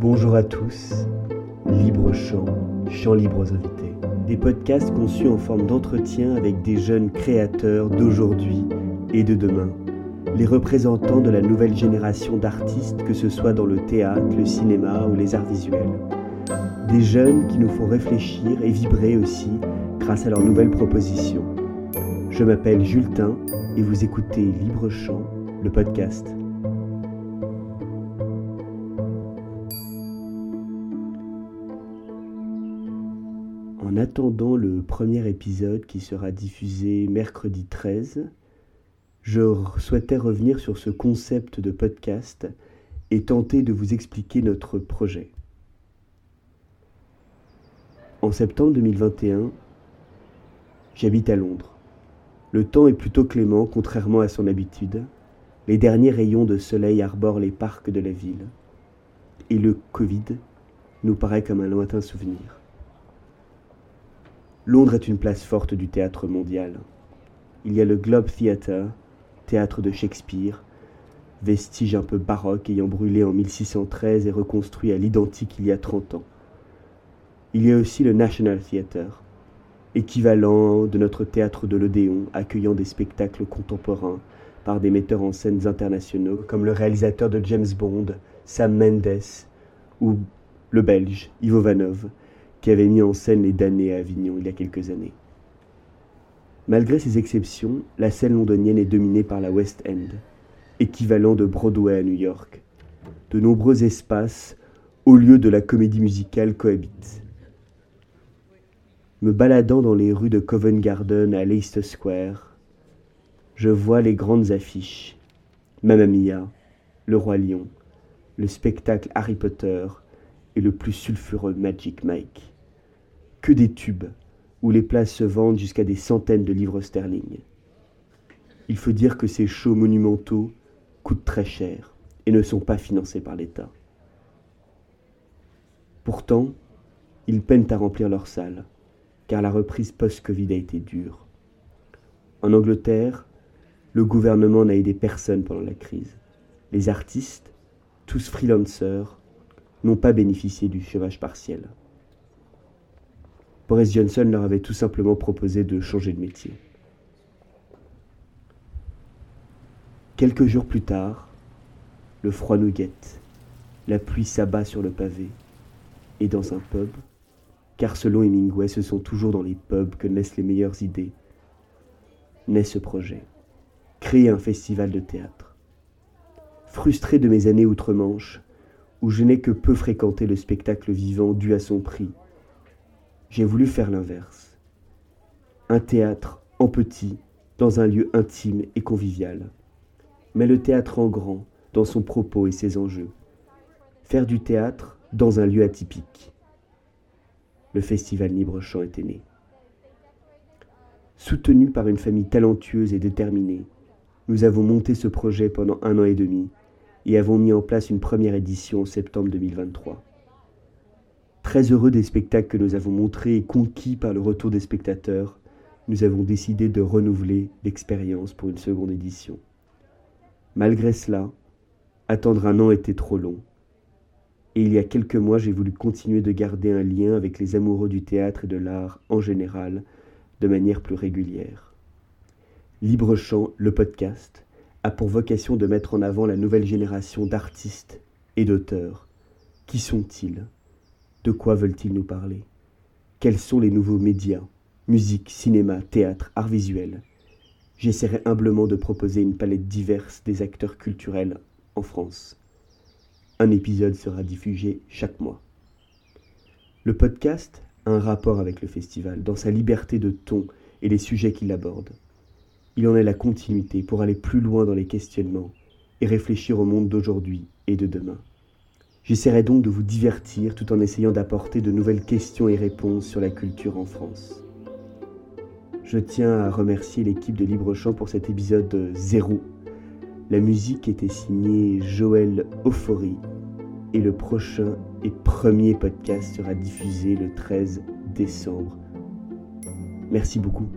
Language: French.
Bonjour à tous, Libre Chant, Chant libre aux invités. Des podcasts conçus en forme d'entretien avec des jeunes créateurs d'aujourd'hui et de demain. Les représentants de la nouvelle génération d'artistes, que ce soit dans le théâtre, le cinéma ou les arts visuels. Des jeunes qui nous font réfléchir et vibrer aussi grâce à leurs nouvelles propositions. Je m'appelle Jultin et vous écoutez Libre Chant, le podcast. En attendant le premier épisode qui sera diffusé mercredi 13, je souhaitais revenir sur ce concept de podcast et tenter de vous expliquer notre projet. En septembre 2021, j'habite à Londres. Le temps est plutôt clément, contrairement à son habitude. Les derniers rayons de soleil arborent les parcs de la ville. Et le Covid nous paraît comme un lointain souvenir. Londres est une place forte du théâtre mondial. Il y a le Globe Theatre, théâtre de Shakespeare, vestige un peu baroque ayant brûlé en 1613 et reconstruit à l'identique il y a 30 ans. Il y a aussi le National Theatre, équivalent de notre théâtre de l'Odéon, accueillant des spectacles contemporains par des metteurs en scène internationaux comme le réalisateur de James Bond, Sam Mendes, ou le Belge, Ivo Vanov, qui avait mis en scène les damnés à Avignon il y a quelques années. Malgré ces exceptions, la scène londonienne est dominée par la West End, équivalent de Broadway à New York. De nombreux espaces, au lieu de la comédie musicale, cohabitent. Me baladant dans les rues de Covent Garden à Leicester Square, je vois les grandes affiches Mamma Mia, Le Roi Lion, le spectacle Harry Potter, et le plus sulfureux Magic Mike. Que des tubes, où les places se vendent jusqu'à des centaines de livres sterling. Il faut dire que ces shows monumentaux coûtent très cher et ne sont pas financés par l'État. Pourtant, ils peinent à remplir leurs salles, car la reprise post-Covid a été dure. En Angleterre, le gouvernement n'a aidé personne pendant la crise. Les artistes, tous freelancers, n'ont pas bénéficié du chômage partiel. Boris Johnson leur avait tout simplement proposé de changer de métier. Quelques jours plus tard, le froid nous guette, la pluie s'abat sur le pavé, et dans un pub, car selon Hemingway, ce sont toujours dans les pubs que naissent les meilleures idées, naît ce projet, créer un festival de théâtre. Frustré de mes années outre-Manche, où je n'ai que peu fréquenté le spectacle vivant dû à son prix. J'ai voulu faire l'inverse. Un théâtre en petit, dans un lieu intime et convivial. Mais le théâtre en grand, dans son propos et ses enjeux. Faire du théâtre dans un lieu atypique. Le festival Libre-Champ était né. Soutenu par une famille talentueuse et déterminée, nous avons monté ce projet pendant un an et demi et avons mis en place une première édition en septembre 2023. Très heureux des spectacles que nous avons montrés et conquis par le retour des spectateurs, nous avons décidé de renouveler l'expérience pour une seconde édition. Malgré cela, attendre un an était trop long. Et il y a quelques mois, j'ai voulu continuer de garder un lien avec les amoureux du théâtre et de l'art en général, de manière plus régulière. Libre Chant, le podcast, a pour vocation de mettre en avant la nouvelle génération d'artistes et d'auteurs. Qui sont-ils? De quoi veulent-ils nous parler? Quels sont les nouveaux médias Musique, cinéma, théâtre, art visuel? J'essaierai humblement de proposer une palette diverse des acteurs culturels en France. Un épisode sera diffusé chaque mois. Le podcast a un rapport avec le festival dans sa liberté de ton et les sujets qu'il aborde. Il en est la continuité pour aller plus loin dans les questionnements et réfléchir au monde d'aujourd'hui et de demain. J'essaierai donc de vous divertir tout en essayant d'apporter de nouvelles questions et réponses sur la culture en France. Je tiens à remercier l'équipe de Libre-Champ pour cet épisode zéro. La musique était signée Joël Euphorie et le prochain et premier podcast sera diffusé le 13 décembre. Merci beaucoup.